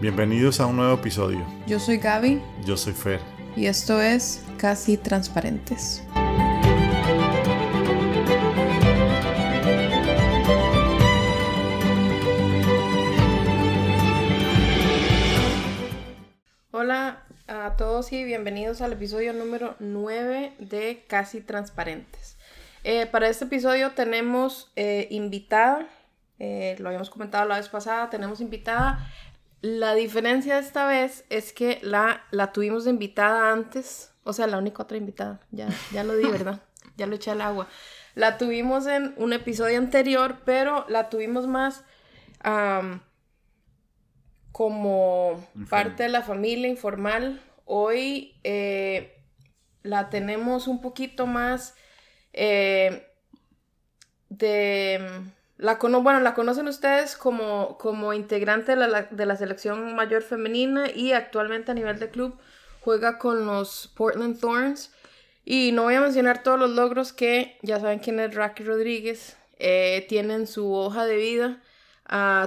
Bienvenidos a un nuevo episodio. Yo soy Gaby. Yo soy Fer. Y esto es Casi Transparentes. Hola a todos y bienvenidos al episodio número 9 de Casi Transparentes. Eh, para este episodio tenemos eh, invitada, eh, lo habíamos comentado la vez pasada, tenemos invitada la diferencia esta vez es que la, la tuvimos de invitada antes, o sea, la única otra invitada, ya, ya lo di, ¿verdad? ya lo eché al agua. La tuvimos en un episodio anterior, pero la tuvimos más como parte de la familia informal. Hoy eh, la tenemos un poquito más eh, de la bueno, la conocen ustedes como, como integrante de la, de la selección mayor femenina y actualmente a nivel de club juega con los Portland Thorns. Y no voy a mencionar todos los logros que ya saben quién es Rocky Rodríguez, eh, tienen su hoja de vida,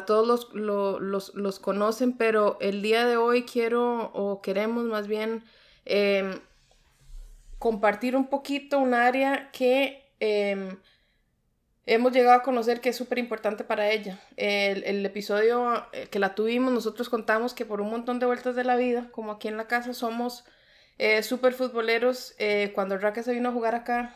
todos los, los, los, conocen, pero el día de hoy quiero o queremos más bien em, compartir un poquito un área que... Em, hemos llegado a conocer que es súper importante para ella. El, episodio eh, que la tuvimos, nosotros contamos que por un montón de vueltas de la vida, como aquí en la casa somos eh, súper futboleros, eh, cuando Raquel se vino a jugar acá,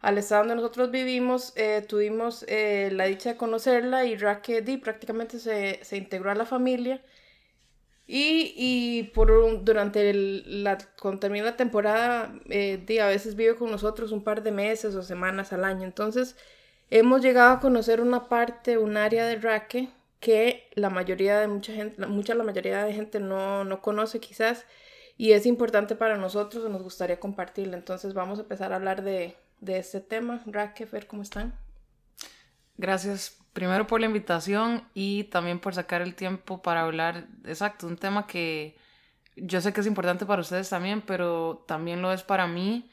al estado donde nosotros vivimos, eh, tuvimos la dicha de conocerla y Raquel prácticamente se, se integró a la familia. Y, y por durante la, cuando termina la temporada, eh, a veces vive con nosotros un par de meses o semanas al año. Entonces, hemos llegado a conocer una parte, un área de Raque que la mayoría de mucha gente, mucha la mayoría de gente no, no conoce quizás y es importante para nosotros y nos gustaría compartirla. Entonces, vamos a empezar a hablar de, de este tema. Raque, ver cómo están. Gracias primero por la invitación y también por sacar el tiempo para hablar, exacto, un tema que yo sé que es importante para ustedes también, pero también lo es para mí.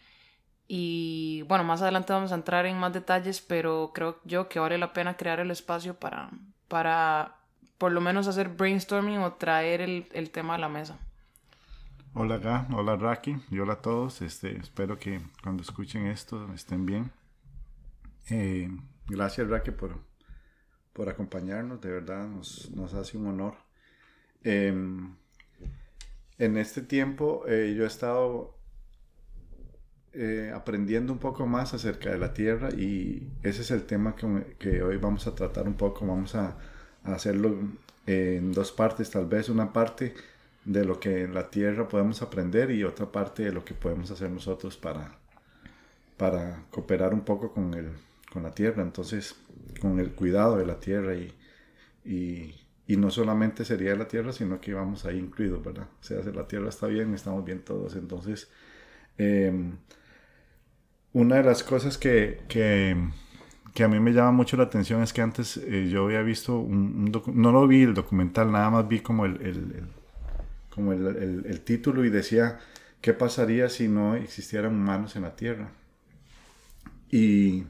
Y bueno, más adelante vamos a entrar en más detalles, pero creo yo que vale la pena crear el espacio para, para por lo menos hacer brainstorming o traer el, el tema a la mesa. Hola acá, hola Raki y hola a todos. Este, espero que cuando escuchen esto estén bien. Eh, gracias Raki por, por acompañarnos, de verdad nos, hace un honor. Em, en este tiempo eh, yo he estado eh, aprendiendo un poco más acerca de la Tierra y ese es el tema que, hoy vamos a tratar un poco, vamos a, a, hacerlo en dos partes, tal vez una parte de lo que en la Tierra podemos aprender y otra parte de lo que podemos hacer nosotros para, para cooperar un poco con el, con la tierra, entonces con el cuidado de la tierra y, y, no solamente sería la tierra, sino que vamos ahí incluidos, ¿verdad? O sea, si la tierra está bien, estamos bien todos. Entonces, em, una de las cosas que, que, que, a mí me llama mucho la atención es que antes eh, yo había visto un, no lo vi el documental, nada más vi como el, el, como el, el título y decía, ¿qué pasaría si no existieran humanos en la tierra? Y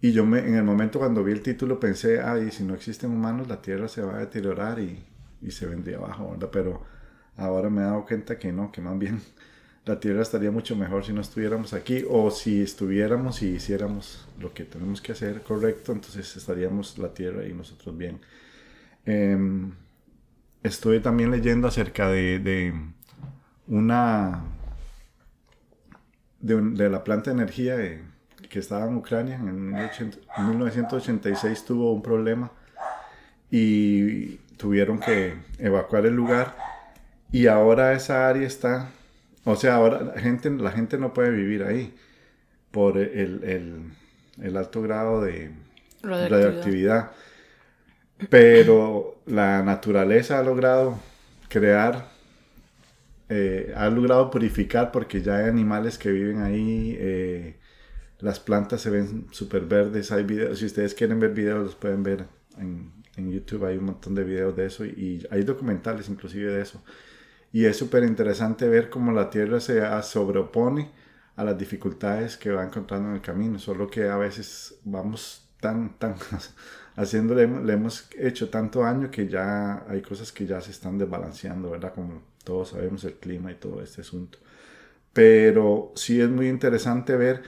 y yo me, en el momento cuando vi el título pensé, ay, si no existen humanos, la Tierra se va a deteriorar y, y se vendría abajo, ¿verdad? Pero ahora me he dado cuenta que no, que más bien la Tierra estaría mucho mejor si no estuviéramos aquí o si estuviéramos y hiciéramos lo que tenemos que hacer correcto, entonces estaríamos la Tierra y nosotros bien. Eh, estoy también leyendo acerca de, de una... De, de, la planta de energía de, que estaba en Ucrania en 1986 tuvo un problema y tuvieron que evacuar el lugar y ahora esa área está, o sea, ahora la gente, la gente no puede vivir ahí por el, el, el alto grado de radioactividad. Pero la naturaleza ha logrado crear, eh, ha logrado purificar porque ya hay animales que viven ahí. Eh, las plantas se ven súper verdes. Hay videos, si ustedes quieren ver videos, los pueden ver en, en YouTube. Hay un montón de videos de eso y, hay documentales inclusive de eso. Y es súper interesante ver cómo la Tierra se sobreopone a las dificultades que va encontrando en el camino. Solo que a veces vamos tan, tan haciéndole, le hemos hecho tanto daño que ya hay cosas que ya se están desbalanceando, ¿verdad? Como todos sabemos el clima y todo este asunto. Pero sí es muy interesante ver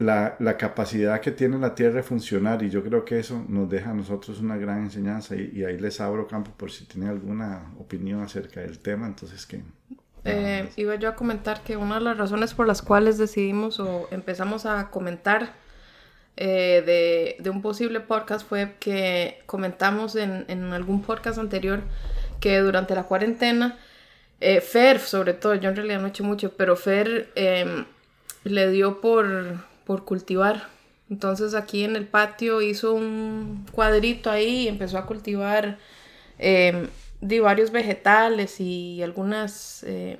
la, la, capacidad que tiene la Tierra de funcionar y yo creo que eso nos deja a nosotros una gran enseñanza y, ahí les abro campo por si tienen alguna opinión acerca del tema, entonces que... Eh, iba yo a comentar que una de las razones por las cuales decidimos o empezamos a comentar eh, de, de, un posible podcast fue que comentamos en, en, algún podcast anterior que durante la cuarentena, eh, Fer, sobre todo, yo en realidad no he hecho mucho, pero Fer em, le dio por por cultivar. Entonces aquí en el patio hizo un cuadrito ahí y empezó a cultivar em, de varios vegetales y algunas em,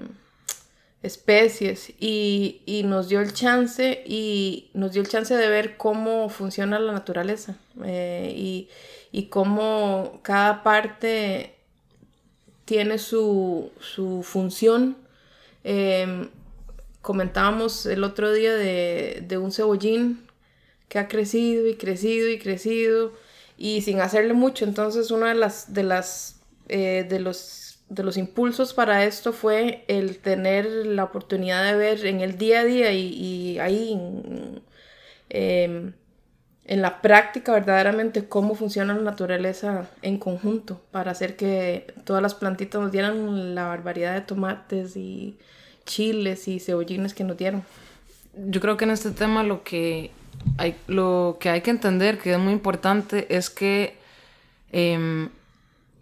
especies y, nos dio el chance y nos dio el chance de ver cómo funciona la naturaleza eh, y, y, cómo cada parte tiene su, su función. Comentábamos el otro día de, un cebollín que ha crecido y crecido y crecido y sin hacerle mucho. Entonces, uno de las de las eh, de los de los impulsos para esto fue el tener la oportunidad de ver en el día a día y, ahí em, en, la práctica verdaderamente cómo funciona la naturaleza en conjunto para hacer que todas las plantitas nos dieran la barbaridad de tomates y chiles y cebollines que nos dieron. Yo creo que en este tema lo que hay, lo que, hay que entender, que es muy importante, es que, em,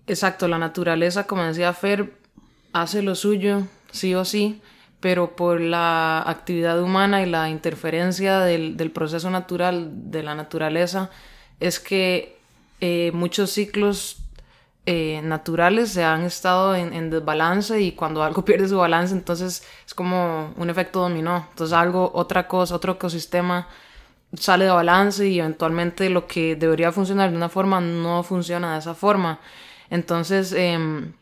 exacto, la naturaleza, como decía Fer, hace lo suyo, sí o sí, pero por la actividad humana y la interferencia del, del proceso natural de la naturaleza, es que eh, muchos ciclos eh, naturales se han estado en, desbalance y cuando algo pierde su balance entonces es como un efecto dominó. Entonces algo, otra cosa, otro ecosistema sale de balance y eventualmente lo que debería funcionar de una forma no funciona de esa forma. Entonces, em,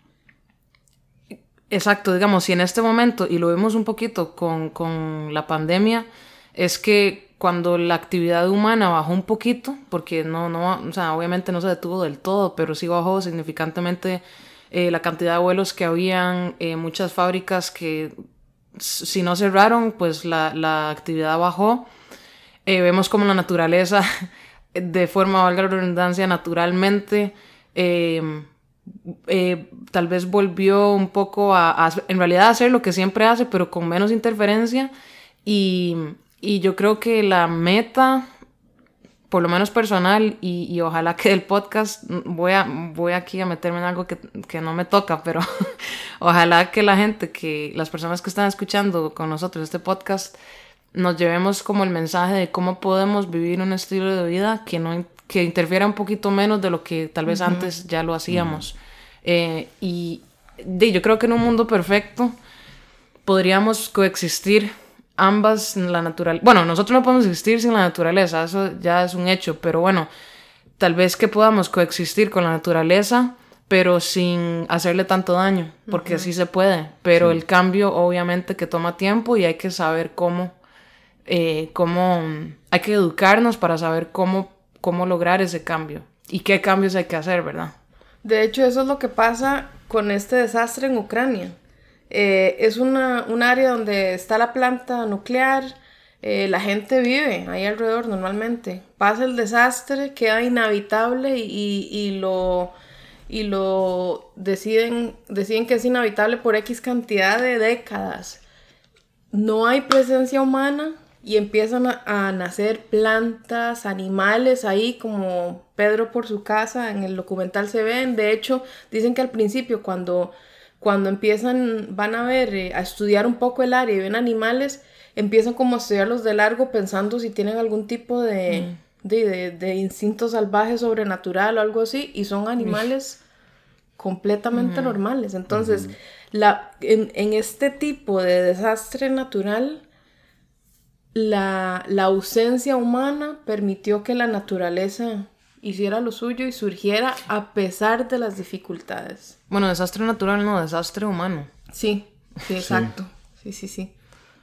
exacto, digamos, si en este momento, y lo vemos un poquito con, con la pandemia, es que cuando la actividad humana bajó un poquito, porque no, no, o sea, obviamente no se detuvo del todo, pero sí bajó significantemente eh, la cantidad de vuelos que habían, eh, muchas fábricas que si no cerraron, pues la, la actividad bajó. Eh, vemos como la naturaleza, de forma, valga la redundancia, naturalmente, tal vez volvió un poco a, en realidad, hacer lo que siempre hace, pero con menos interferencia y y yo creo que la meta, por lo menos personal, y, ojalá que el podcast, voy, a, voy aquí a meterme en algo que, que no me toca, pero ojalá que la gente, que las personas que están escuchando con nosotros este podcast, nos llevemos como el mensaje de cómo podemos vivir un estilo de vida que no que interfiera un poquito menos de lo que tal vez antes ya lo hacíamos. Eh, y de, yo creo que en un mundo perfecto podríamos coexistir ambas la naturaleza. Bueno, nosotros no podemos existir sin la naturaleza, eso ya es un hecho, pero bueno, tal vez que podamos coexistir con la naturaleza, pero sin hacerle tanto daño, porque así se puede. Pero el cambio, obviamente, que toma tiempo y hay que saber cómo, eh, cómo, hay que educarnos para saber cómo, cómo lograr ese cambio y qué cambios hay que hacer, ¿verdad? De hecho, eso es lo que pasa con este desastre en Ucrania. Eh, es una, un área donde está la planta nuclear, eh, la gente vive ahí alrededor normalmente. Pasa el desastre, queda inhabitable y, y, lo, y lo deciden, deciden que es inhabitable por X cantidad de décadas. No hay presencia humana y empiezan a, a, nacer plantas, animales ahí como Pedro por su casa, en el documental se ven. De hecho, dicen que al principio cuando cuando empiezan, van a ver, eh, a estudiar un poco el área y ven animales, empiezan como a estudiarlos de largo pensando si tienen algún tipo de, mm. de, de, instinto salvaje sobrenatural o algo así, y son animales completamente normales. Entonces, la, en, en, este tipo de desastre natural, la, la ausencia humana permitió que la naturaleza hiciera lo suyo y surgiera a pesar de las dificultades. Bueno, desastre natural no, desastre humano. Sí, sí, exacto. Sí, sí, sí.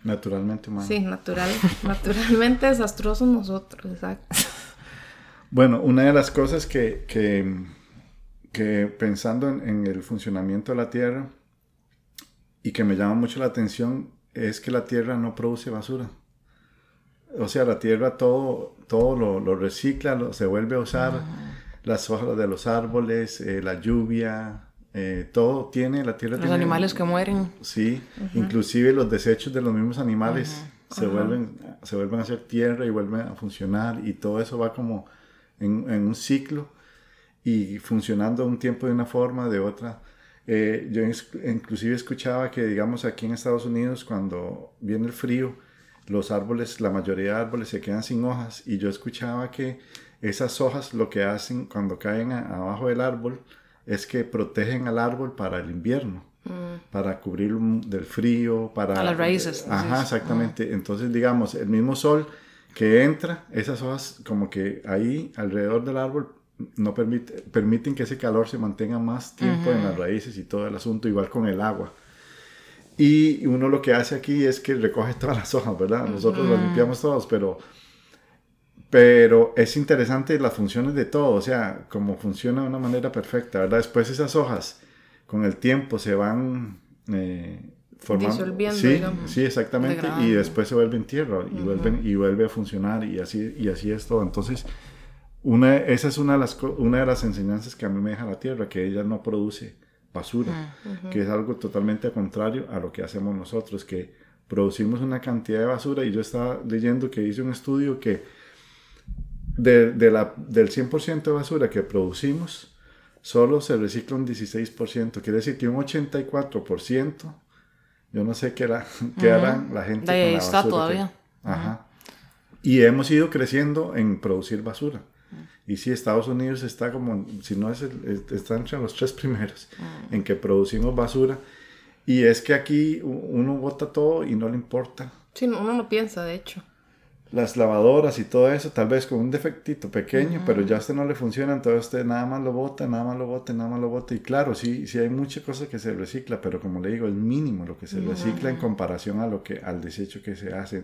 Naturalmente humano. Sí, natural, naturalmente desastrosos nosotros, exacto. Bueno, una de las cosas que, que, que pensando en, en, el funcionamiento de la Tierra y que me llama mucho la atención es que la Tierra no produce basura. O sea, la Tierra todo, todo lo, lo recicla, lo, se vuelve a usar. Las hojas de los árboles, eh, la lluvia, eh, todo tiene, la Tierra Los tiene... animales que mueren. Sí, inclusive los desechos de los mismos animales se, vuelven, se vuelven a hacer tierra y vuelven a funcionar y todo eso va como en, en un ciclo y funcionando un tiempo de una forma, de otra. Eh, yo inclusive escuchaba que, digamos, aquí en Estados Unidos, cuando viene el frío, los árboles, la mayoría de árboles se quedan sin hojas y yo escuchaba que esas hojas lo que hacen cuando caen a, abajo del árbol es que protegen al árbol para el invierno, mm. para cubrirlo del frío, para... A las raíces. Ajá, exactamente. Entonces, digamos, el mismo sol que entra, esas hojas como que ahí alrededor del árbol no permite, permiten que ese calor se mantenga más tiempo en las raíces y todo el asunto, igual con el agua. Y uno lo que hace aquí es que recoge todas las hojas, ¿verdad? Nosotros las limpiamos todos, pero, pero es interesante las funciones de todo, o sea, cómo funciona de una manera perfecta, ¿verdad? Después esas hojas con el tiempo se van eh, formando. Disolviendo, sí, digamos. sí, exactamente. Y después se vuelven tierra y, vuelven, y vuelve a funcionar y así, y así es todo. Entonces, una, esa es una de, las, una de las enseñanzas que a mí me deja la tierra, que ella no produce basura, que es algo totalmente contrario a lo que hacemos nosotros, que producimos una cantidad de basura y yo estaba leyendo que hice un estudio que de, de la, del 100% de basura que producimos, solo se recicla un 16%, quiere decir que un 84%, yo no sé qué, era, qué harán la gente. De ahí con la está basura todavía. que- ajá. Y hemos ido creciendo en producir basura. Y sí, Estados Unidos está como, si no es, el- es- está entre los tres primeros en que producimos basura. Y es que aquí uno bota todo y no le importa. Sí, no- uno no piensa, de hecho. Las lavadoras y todo eso, tal vez con un defectito pequeño, pero ya a usted no le funciona, entonces usted nada más lo bota, nada más lo bota, nada más lo bota. Y claro, sí, sí hay mucha cosa que se recicla, pero como le digo, es mínimo lo que se recicla en comparación a lo que, al desecho que se hace.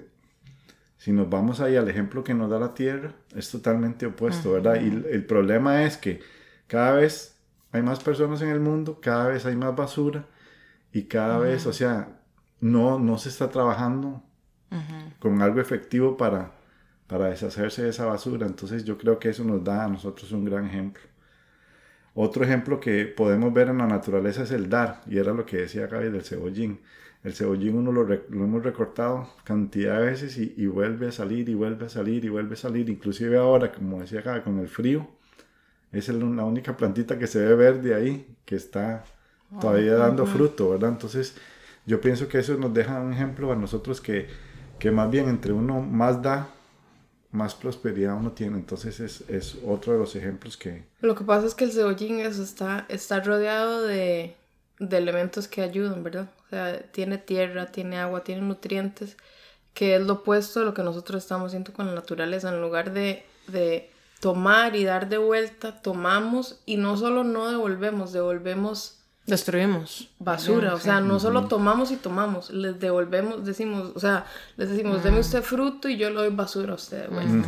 Si nos vamos ahí al ejemplo que nos da la Tierra, es totalmente opuesto, ¿verdad? Y el, problema es que cada vez hay más personas en el mundo, cada vez hay más basura y cada vez, o sea, no, no se está trabajando con algo efectivo para, para deshacerse de esa basura. Entonces yo creo que eso nos da a nosotros un gran ejemplo. Otro ejemplo que podemos ver en la naturaleza es el dar, y era lo que decía Gaby del cebollín. El cebollín uno lo, hemos recortado cantidad de veces y, y vuelve a salir y vuelve a salir y vuelve a salir. Inclusive ahora, como decía Gaby, con el frío, es el- la única plantita que se ve verde ahí, que está todavía dando fruto, ¿verdad? Entonces yo pienso que eso nos deja un ejemplo a nosotros que, que más bien entre uno más da, más prosperidad uno tiene. Entonces es, es otro de los ejemplos que... Lo que pasa es que el cebollín eso está, está rodeado de, de elementos que ayudan, ¿verdad? O sea, tiene tierra, tiene agua, tiene nutrientes, que es lo opuesto a lo que nosotros estamos haciendo con la naturaleza. En lugar de, de tomar y dar de vuelta, tomamos y no solo no devolvemos, devolvemos Destruimos. basura, o sea, no solo tomamos y tomamos, les devolvemos, decimos, o sea, les decimos, deme usted fruto y yo le doy basura a usted de vuelta.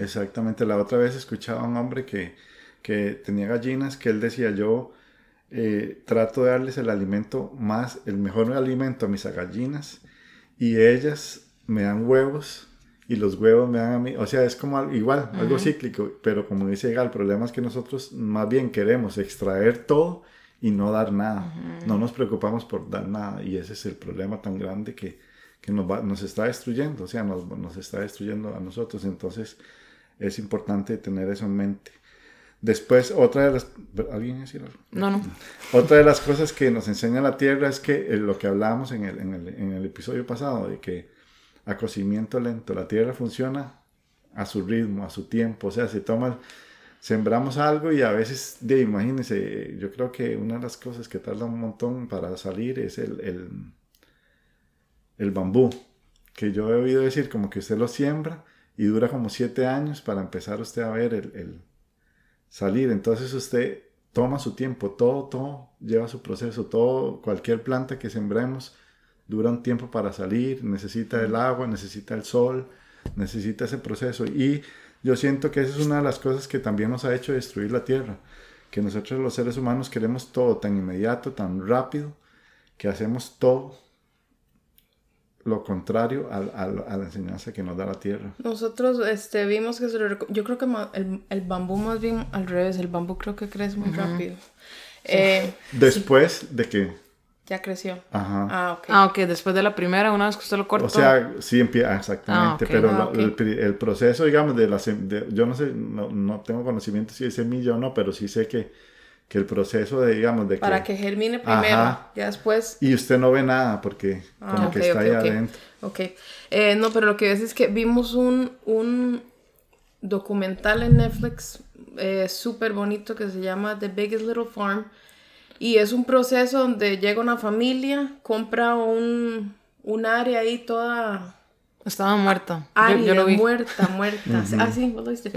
Exactamente. La otra vez escuchaba a un hombre que, que tenía gallinas que él decía yo eh, trato de darles el alimento más, el mejor alimento a mis gallinas y ellas me dan huevos y los huevos me dan a mí. O sea, es como al- igual, algo cíclico, pero como dice Gal, el problema es que nosotros más bien queremos extraer todo y no dar nada. No nos preocupamos por dar nada y ese es el problema tan grande que, que nos, va- nos está destruyendo, o sea, nos, nos está destruyendo a nosotros. Entonces es importante tener eso en mente. Después, otra de las... ¿Alguien decir algo? No, no. Otra de las cosas que nos enseña la Tierra es que eh, lo que hablábamos en el, en el, en el episodio pasado, de que a cocimiento lento, la Tierra funciona a su ritmo, a su tiempo, o sea, se toma, sembramos algo y a veces, de, imagínense, yo creo que una de las cosas que tarda un montón para salir es el, el, el bambú, que yo he oído decir como que usted lo siembra y dura como siete años para empezar usted a ver el, el salir. Entonces usted toma su tiempo, todo, todo lleva su proceso, todo, cualquier planta que sembremos dura un tiempo para salir, necesita el agua, necesita el sol, necesita ese proceso y yo siento que esa es una de las cosas que también nos ha hecho destruir la Tierra, que nosotros los seres humanos queremos todo tan inmediato, tan rápido, que hacemos todo lo contrario a, la enseñanza que nos da la tierra. Nosotros este, vimos que yo creo que el, el, bambú más bien al revés, el bambú creo que crece muy rápido. Eh, Después de que ya creció. Ajá. Ah, ok. Ah, ok. Después de la primera, una vez que usted lo cortó. O sea, sí empieza, exactamente. Ah, pero ah, el, proceso, digamos, de la yo no sé, no, no, tengo conocimiento si es semilla o no, pero sí sé que, que el proceso de, digamos, de que... Para que germine primero, ya después... Y usted no ve nada porque como que está ahí adentro. Ok. Eh, no, pero lo que ves es que vimos un, un documental en Netflix eh, súper bonito que se llama The Biggest Little Farm y es un proceso donde llega una familia, compra un, un área ahí toda... Estaba muerta. yo, lo vi. muerta, muerta. Ah, sí, vos lo viste.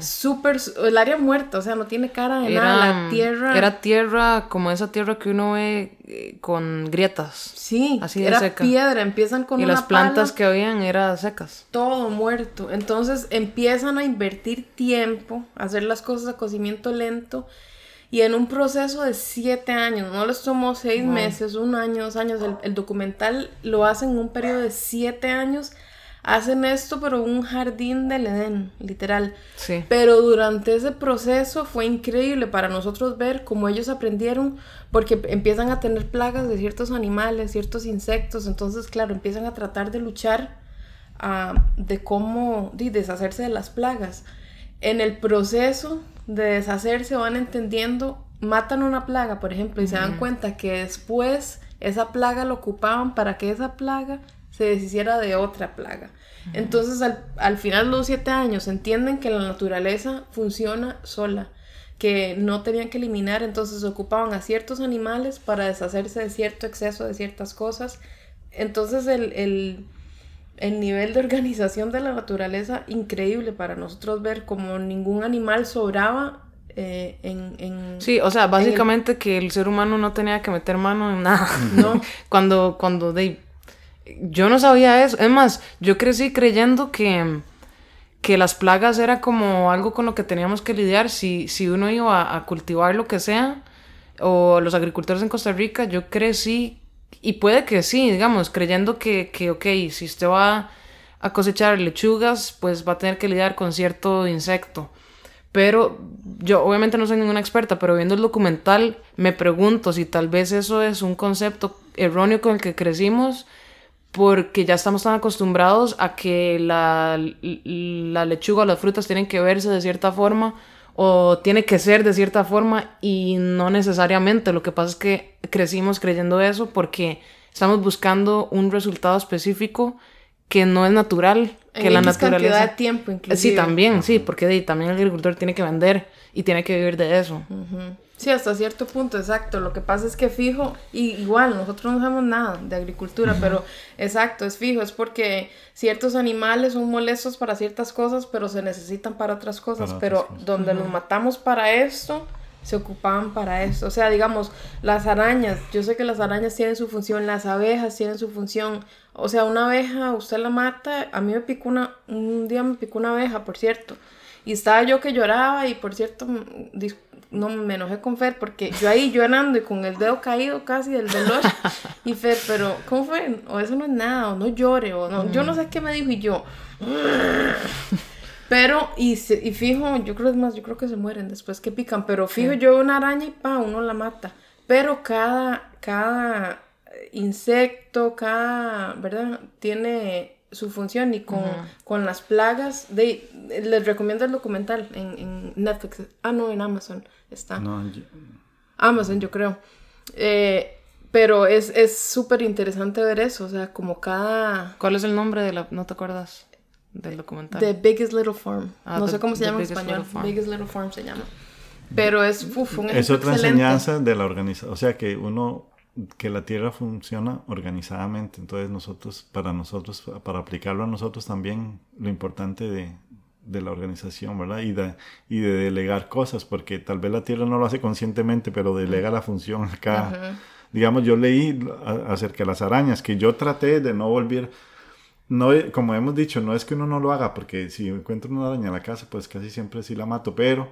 Súper, el área muerta, o sea, no tiene cara de nada, la tierra... Era tierra, como esa tierra que uno ve eh, con grietas. Sí, así era seca. piedra, empiezan con y las plantas que habían eran secas. Todo muerto. Entonces empiezan a invertir tiempo, a hacer las cosas a cocimiento lento y en un proceso de siete años, no les tomó seis meses, un año, dos años, el, documental lo hacen en un periodo de siete años. Hacen esto, pero un jardín del Edén, literal. Sí. Pero durante ese proceso fue increíble para nosotros ver cómo ellos aprendieron, porque empiezan a tener plagas de ciertos animales, ciertos insectos. Entonces, claro, empiezan a tratar de luchar ah, de cómo de deshacerse de las plagas. En el proceso de deshacerse van entendiendo, matan una plaga, por ejemplo, y se dan cuenta que después esa plaga lo ocupaban para que esa plaga se deshiciera de otra plaga. Entonces, al, final de los siete años, entienden que la naturaleza funciona sola, que no tenían que eliminar, entonces ocupaban a ciertos animales para deshacerse de cierto exceso de ciertas cosas. Entonces, el, el, el nivel de organización de la naturaleza increíble para nosotros ver como ningún animal sobraba eh, en, Sí, o sea, básicamente que el ser humano no tenía que meter mano en nada. No. cuando, cuando de, yo no sabía eso. Es más, yo crecí creyendo que, que las plagas era como algo con lo que teníamos que lidiar. Si, si uno iba a cultivar lo que sea, o los agricultores en Costa Rica, yo crecí y puede que sí, digamos, creyendo que, que, ok, si usted va a cosechar lechugas, pues va a tener que lidiar con cierto insecto. Pero yo obviamente no soy ninguna experta, pero viendo el documental me pregunto si tal vez eso es un concepto erróneo con el que crecimos porque ya estamos tan acostumbrados a que la, la lechuga o las frutas tienen que verse de cierta forma o tiene que ser de cierta forma y no necesariamente. Lo que pasa es que crecimos creyendo eso porque estamos buscando un resultado específico que no es natural, que la naturaleza cantidad de tiempo inclusive. Sí, también, sí, porque también el agricultor tiene que vender y tiene que vivir de eso. Sí, hasta cierto punto, exacto. Lo que pasa es que fijo, y igual nosotros no sabemos nada de agricultura, pero exacto, es fijo, es porque ciertos animales son molestos para ciertas cosas, pero se necesitan para otras cosas, pero donde los matamos para esto, se ocupaban para esto. O sea, digamos, las arañas, yo sé que las arañas tienen su función, las abejas tienen su función. O sea, una abeja, usted la mata, a mí me picó una, un día me picó una abeja, por cierto. Y estaba yo que lloraba y por cierto, no me enojé con Fer porque yo ahí llorando y con el dedo caído casi del dolor y Fer, pero ¿cómo fue? O eso no es nada, o no llore, o no, yo no sé qué me dijo y yo. Pero, y, y fijo, yo creo es más, yo creo que se mueren después que pican, pero fijo, yo una araña y pa, uno la mata. Pero cada, cada insecto, cada, ¿verdad? Tiene su función y con, con las plagas. De, les recomiendo el documental en, en, Netflix. Ah, no, en Amazon está. Amazon, yo creo. Eh, pero es súper interesante ver eso, o sea, como cada... ¿Cuál es el nombre de la... no te acuerdas del documental? The Biggest Little Farm. Ah, no sé cómo se llama en español. Biggest Little Farm se llama. Pero es uf, un Es otra enseñanza de la organización. O sea, que uno que la Tierra funciona organizadamente. Entonces nosotros, para nosotros, para aplicarlo a nosotros también, lo importante de, de la organización, ¿verdad? Y de, y de delegar cosas, porque tal vez la Tierra no lo hace conscientemente, pero delega la función acá. Digamos, yo leí acerca de las arañas, que yo traté de no volver, no, como hemos dicho, no es que uno no lo haga, porque si encuentro una araña en la casa, pues casi siempre sí la mato, pero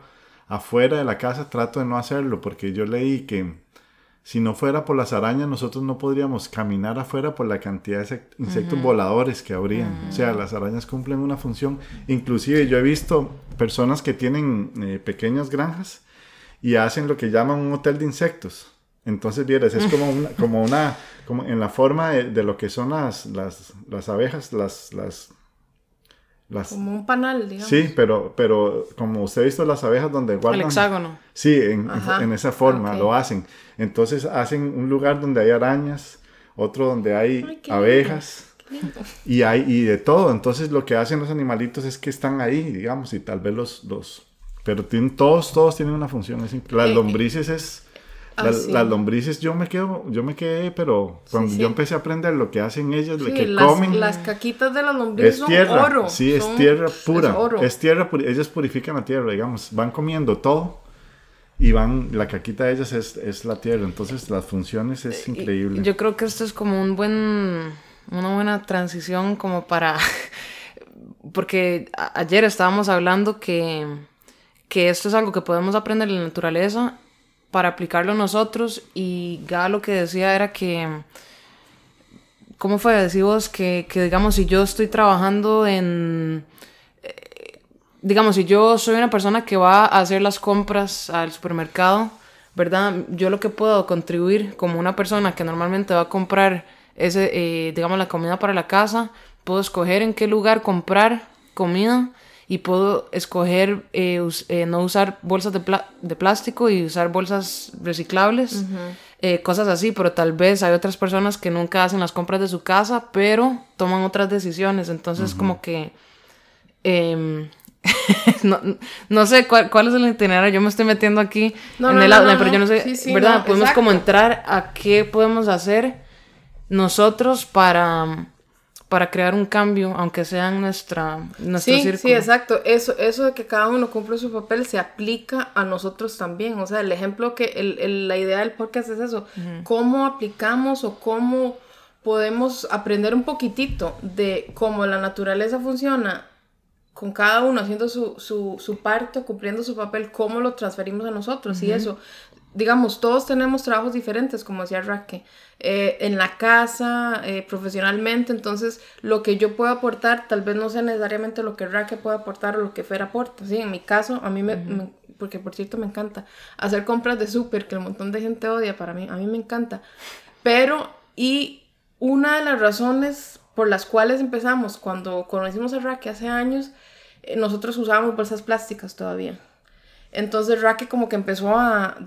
afuera de la casa trato de no hacerlo, porque yo leí que si no fuera por las arañas, nosotros no podríamos caminar afuera por la cantidad de insectos voladores que habrían. O sea, las arañas cumplen una función. Inclusive yo he visto personas que tienen eh, pequeñas granjas y hacen lo que llaman un hotel de insectos. Entonces, vieres, es como una, como una, como en la forma de, lo que son las, las, las abejas, las, las, las, Como un panal, digamos. Sí, pero, pero como usted ha visto las abejas donde guardan... El hexágono. Sí, en, en esa forma lo hacen. Entonces hacen un lugar donde hay arañas, otro donde hay abejas. Y hay y de todo. Entonces lo que hacen los animalitos es que están ahí, digamos, y tal vez los... los pero tienen, todos, todos tienen una función. las eh, lombrices es Ah, las lombrices yo me quedo, yo me quedé, pero cuando yo empecé a aprender lo que hacen ellas, lo que las, comen. Las caquitas de las lombrices es tierra, son oro. Sí, es tierra pura. Es, tierra pura. Ellas purifican la tierra, digamos. Van comiendo todo y van, la caquita de ellas es, es la tierra. Entonces las funciones es increíble. Yo creo que esto es como un buen, una buena transición como para, porque ayer estábamos hablando que, que esto es algo que podemos aprender en la naturaleza para aplicarlo nosotros y ya lo que decía era que, ¿cómo fue? Decimos que, que digamos, si yo estoy trabajando en, eh, digamos, si yo soy una persona que va a hacer las compras al supermercado, ¿verdad? Yo lo que puedo contribuir como una persona que normalmente va a comprar ese, eh, digamos, la comida para la casa, puedo escoger en qué lugar comprar comida y puedo escoger eh, eh, no usar bolsas de, de, plástico y usar bolsas reciclables, eh, cosas así, pero tal vez hay otras personas que nunca hacen las compras de su casa, pero toman otras decisiones, entonces como que... Em, no, no, sé cuál, cuál, es el itinerario, yo me estoy metiendo aquí en el lado, pero yo no sé, ¿verdad? podemos como entrar a qué podemos hacer nosotros para para crear un cambio, aunque sea en nuestra, nuestro sí, círculo. Sí, exacto. Eso, eso de que cada uno cumple su papel se aplica a nosotros también. O sea, el ejemplo que, el, el, la idea del podcast es eso. Cómo aplicamos o cómo podemos aprender un poquitito de cómo la naturaleza funciona con cada uno haciendo su, su, su parte, cumpliendo su papel, cómo lo transferimos a nosotros. Y eso, digamos, todos tenemos trabajos diferentes, como decía Raque, eh, en la casa, eh, profesionalmente, entonces lo que yo puedo aportar tal vez no sea necesariamente lo que Raque puede aportar o lo que Fer aporta, ¿sí? En mi caso, a mí me, porque por cierto me encanta hacer compras de súper, que un montón de gente odia, para mí, a mí me encanta, pero, y una de las razones por las cuales empezamos, cuando conocimos a Raque hace años, eh, nosotros usábamos bolsas plásticas todavía. Entonces Raque como que empezó a,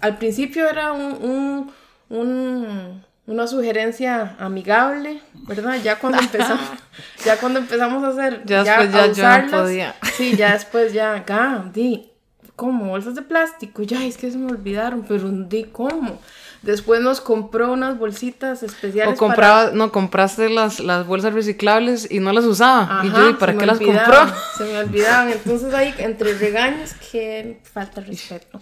al principio era un, una sugerencia amigable, ¿verdad? Ya cuando empezamos, ya cuando empezamos a hacer, ya, después ya, podía. sí, ya después ya, acá, di, ¿cómo? Bolsas de plástico, ya, es que se me olvidaron, pero di, ¿cómo? Después nos compró unas bolsitas especiales. O compraba, no, compraste las, las bolsas reciclables y no las usaba. y yo, ¿y para qué las compró? Se me olvidaban. Entonces ahí, entre regaños, que falta respeto.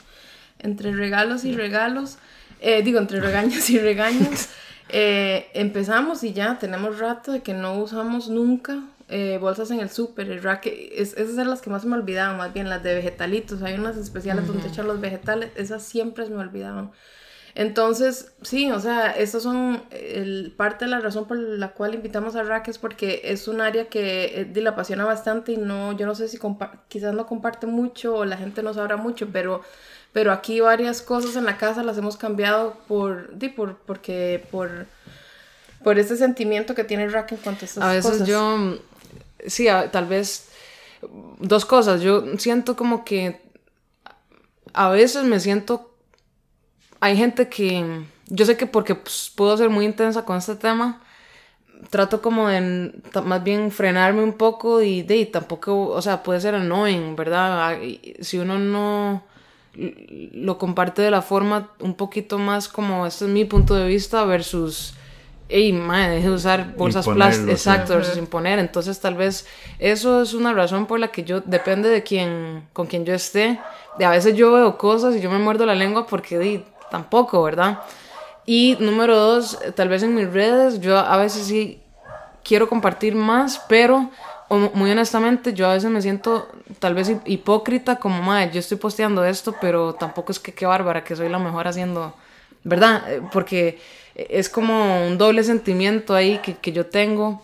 Entre regalos y regalos, eh, digo, entre regaños y regaños, eh, empezamos y ya tenemos rato de que no usamos nunca eh, bolsas en el súper, es, esas eran las que más me olvidaban, más bien las de vegetalitos. Hay unas especiales donde echan los vegetales, esas siempre se me olvidaban. Entonces, sí, o sea, esas son el, parte de la razón por la cual invitamos a Rack es porque es un área que eh, le apasiona bastante y no, yo no sé si quizás no comparte mucho o la gente no sabrá mucho, pero, pero aquí varias cosas en la casa las hemos cambiado por, di, por, porque, por, por ese sentimiento que tiene Rack en cuanto a estas cosas. A veces yo, sí, tal vez dos cosas, yo siento como que a veces me siento hay gente que, yo sé que porque pues, puedo ser muy intensa con este tema, trato como de más bien frenarme un poco y de tampoco, o sea, puede ser annoying, ¿verdad? Si uno no lo comparte de la forma un poquito más como este es mi punto de vista versus ey, madre, deje de usar bolsas plásticas, exacto, versus imponer. Entonces, tal vez eso es una razón por la que yo, depende de quién, con quien yo esté, de a veces yo veo cosas y yo me muerdo la lengua porque di, tampoco, ¿verdad? Y número dos, tal vez en mis redes, yo a veces sí quiero compartir más, pero muy honestamente yo a veces me siento tal vez hipócrita como, madre, yo estoy posteando esto, pero tampoco es que qué bárbara, que soy la mejor haciendo, ¿verdad? Eh, porque es como un doble sentimiento ahí que yo tengo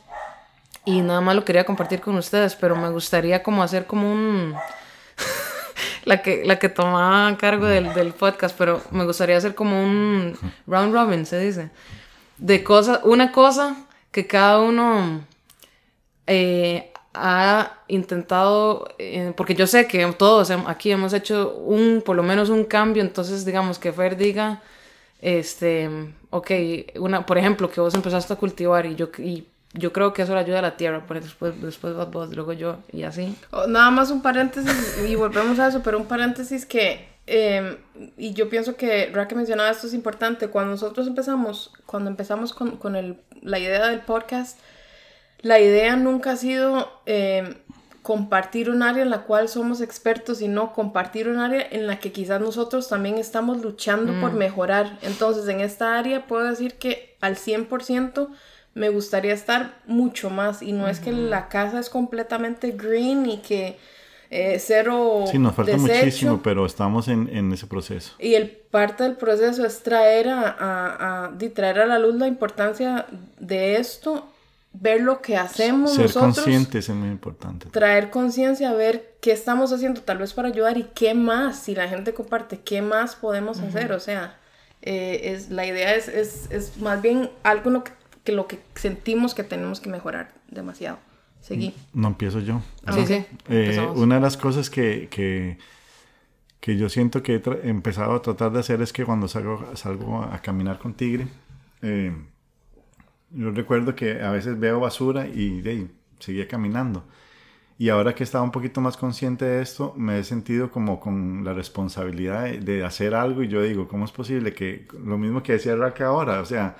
y nada más lo quería compartir con ustedes, pero me gustaría como hacer como un... la, que, la que tomaba cargo del, del, podcast, pero me gustaría hacer como un round robin, se dice. De cosas, una cosa que cada uno eh, ha intentado, eh, porque yo sé que todos aquí hemos hecho un, por lo menos un cambio, entonces digamos que Fer diga, este, ok, una, por ejemplo, que vos empezaste a cultivar y yo, yo creo que eso le ayuda a la tierra, pero después, después vos, luego yo, y así. Oh, nada más un paréntesis, y volvemos a eso, pero un paréntesis que, em, y yo pienso que Raque mencionaba esto es importante, cuando nosotros empezamos, cuando empezamos con, con el, la idea del podcast, la idea nunca ha sido em, compartir un área en la cual somos expertos, sino compartir un área en la que quizás nosotros también estamos luchando por mm. mejorar. Entonces, en esta área puedo decir que al 100% me gustaría estar mucho más. Y no es que la casa es completamente green y que eh, cero sí nos falta muchísimo pero estamos en, en, ese proceso. Y el parte del proceso es traer a, a, a, traer a la luz la importancia de esto ver lo que hacemos ser conscientes es muy importante. traer conciencia ver qué estamos haciendo tal vez para ayudar y qué más si la gente comparte qué más podemos hacer. O sea eh, es la idea es, es, es más bien algo en lo que que lo que sentimos que tenemos que mejorar demasiado. Seguí. No empiezo yo. Ah, sí, sí. Eh, una de las cosas que, que, que yo siento que he empezado a tratar de hacer es que cuando salgo, salgo a caminar con Tigre, eh, yo recuerdo que a veces veo basura y de seguía caminando. Y ahora que estaba un poquito más consciente de esto, me he sentido como con la responsabilidad de, de hacer algo y yo digo, ¿cómo es posible que lo mismo que decía Raquel ahora, o sea,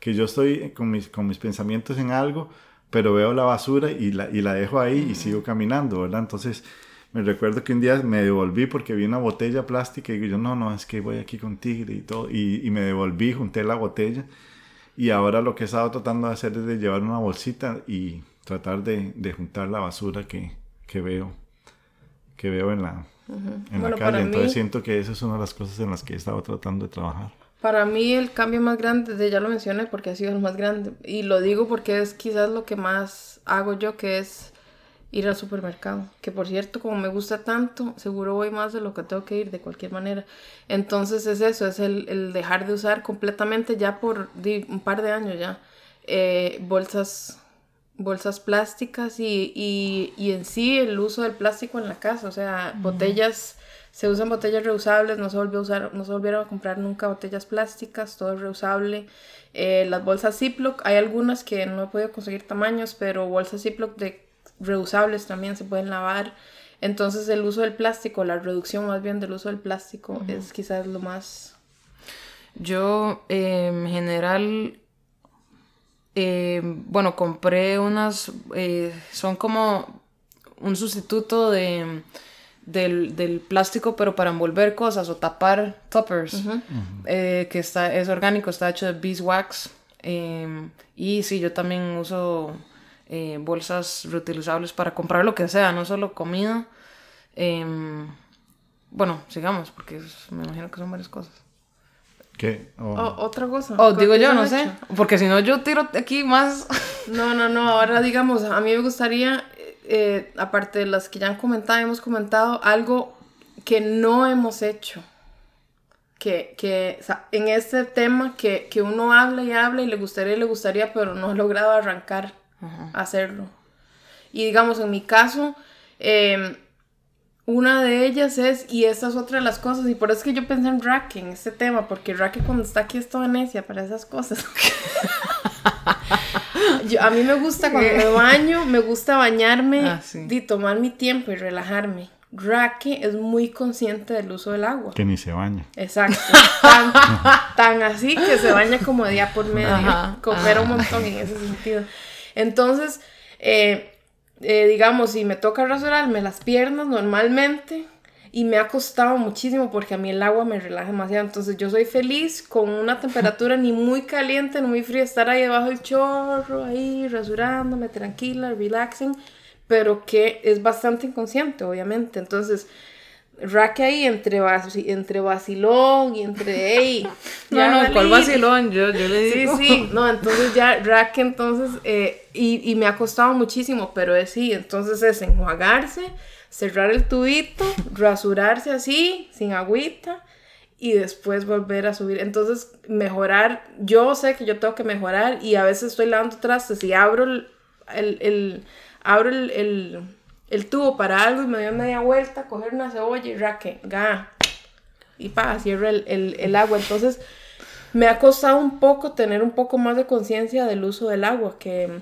que yo estoy con mis, con mis pensamientos en algo, pero veo la basura y la, y la dejo ahí y sigo caminando, ¿verdad? Entonces, me recuerdo que un día me devolví porque vi una botella plástica y yo, no, no, es que voy aquí con Tigre y todo, y, y me devolví, junté la botella y ahora lo que he estado tratando de hacer es de llevar una bolsita y tratar de, de juntar la basura que, que, veo, que veo en la, en la calle. Entonces siento que esa es una de las cosas en las que he estado tratando de trabajar. Para mí el cambio más grande, de, ya lo mencioné porque ha sido el más grande, y lo digo porque es quizás lo que más hago yo, que es ir al supermercado. Que por cierto, como me gusta tanto, seguro voy más de lo que tengo que ir de cualquier manera. Entonces es eso, es el, dejar de usar completamente ya por un par de años ya eh, bolsas bolsas plásticas y, y, y, en sí el uso del plástico en la casa, o sea, botellas se usan botellas reusables, no se volvió a usar, no se volvieron a comprar nunca botellas plásticas, todo es reusable. Eh, las bolsas Ziploc, hay algunas que no he podido conseguir tamaños, pero bolsas Ziploc de reusables también se pueden lavar. Entonces el uso del plástico, la reducción más bien del uso del plástico es quizás lo más... Yo en general, eh, bueno, compré unas, eh, son como un sustituto de del, del, plástico, pero para envolver cosas o tapar toppers, eh, que está, es orgánico, está hecho de beeswax. Eh, y sí, yo también uso eh, bolsas reutilizables para comprar lo que sea, no solo comida. Em, bueno, sigamos, porque me imagino que son varias cosas. ¿Qué? otra cosa. O digo yo, no sé. Porque si no, yo tiro aquí más. No, no, no. Ahora digamos, a mí me gustaría eh, aparte de las que ya han comentado, hemos comentado algo que no hemos hecho. Que, que en este tema que, que, uno habla y habla y le gustaría y le gustaría, pero no ha logrado arrancar a hacerlo. Y digamos, en mi caso, em, una de ellas es, y esta es otra de las cosas, y por eso es que yo pensé en Rack en este tema, porque Rack cuando está aquí es toda necia para esas cosas. a mí me gusta cuando me baño, me gusta bañarme ah, y tomar mi tiempo y relajarme. Raque es muy consciente del uso del agua. Que ni se baña. Exacto. Tan, así que se baña como día por medio. Comer un montón en ese sentido. Entonces, eh, eh, digamos, si me toca rasurarme las piernas normalmente, y me ha costado muchísimo porque a mí el agua me relaja demasiado. Entonces yo soy feliz con una temperatura ni muy caliente ni muy fría, estar ahí debajo del chorro, ahí rasurándome, tranquila, relaxing, pero que es bastante inconsciente, obviamente. Entonces, raque ahí entre, entre vacilón y entre, hey, no, no, ¿cuál vacilón? Yo, yo le digo. Sí, sí, no, entonces ya raque, entonces, eh, y, y, me ha costado muchísimo, pero es sí, entonces es enjuagarse cerrar el tubito, rasurarse así, sin agüita, y después volver a subir. Entonces, mejorar, yo sé que yo tengo que mejorar y a veces estoy lavando trastes y abro el, el, abro el, tubo para algo y me doy media vuelta, coger una cebolla y raque, ga, y pa, cierro el, el agua. Entonces, me ha costado un poco tener un poco más de conciencia del uso del agua, que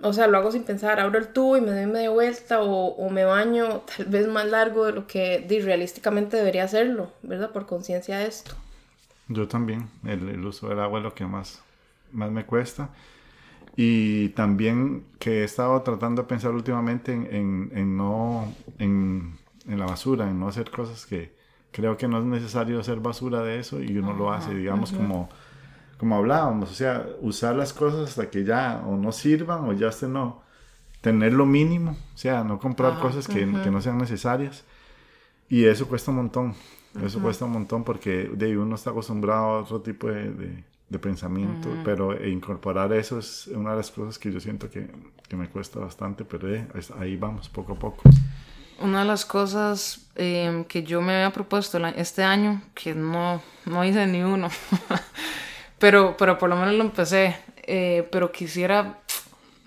o sea, lo hago sin pensar, abro el tubo y me doy media vuelta o, me baño tal vez más largo de lo que realísticamente debería hacerlo, ¿verdad? Por conciencia de esto. Yo también, el, uso del agua es lo que más, más me cuesta. Y también que he estado tratando de pensar últimamente en, en, no, en, en, la basura, en no hacer cosas que creo que no es necesario hacer basura de eso y uno lo hace, digamos, como como hablábamos, o sea, usar las cosas hasta que ya o no sirvan o ya estén no. Tener lo mínimo, o sea, no comprar cosas que, que, no sean necesarias. Y eso cuesta un montón. Eso cuesta un montón porque de uno está acostumbrado a otro tipo de, de, pensamiento, pero e incorporar eso es una de las cosas que yo siento que, que me cuesta bastante, pero eh, ahí vamos, poco a poco. Una de las cosas eh, que yo me había propuesto este año, que no, no hice ni uno, Pero, pero por lo menos lo empecé. Eh, pero quisiera,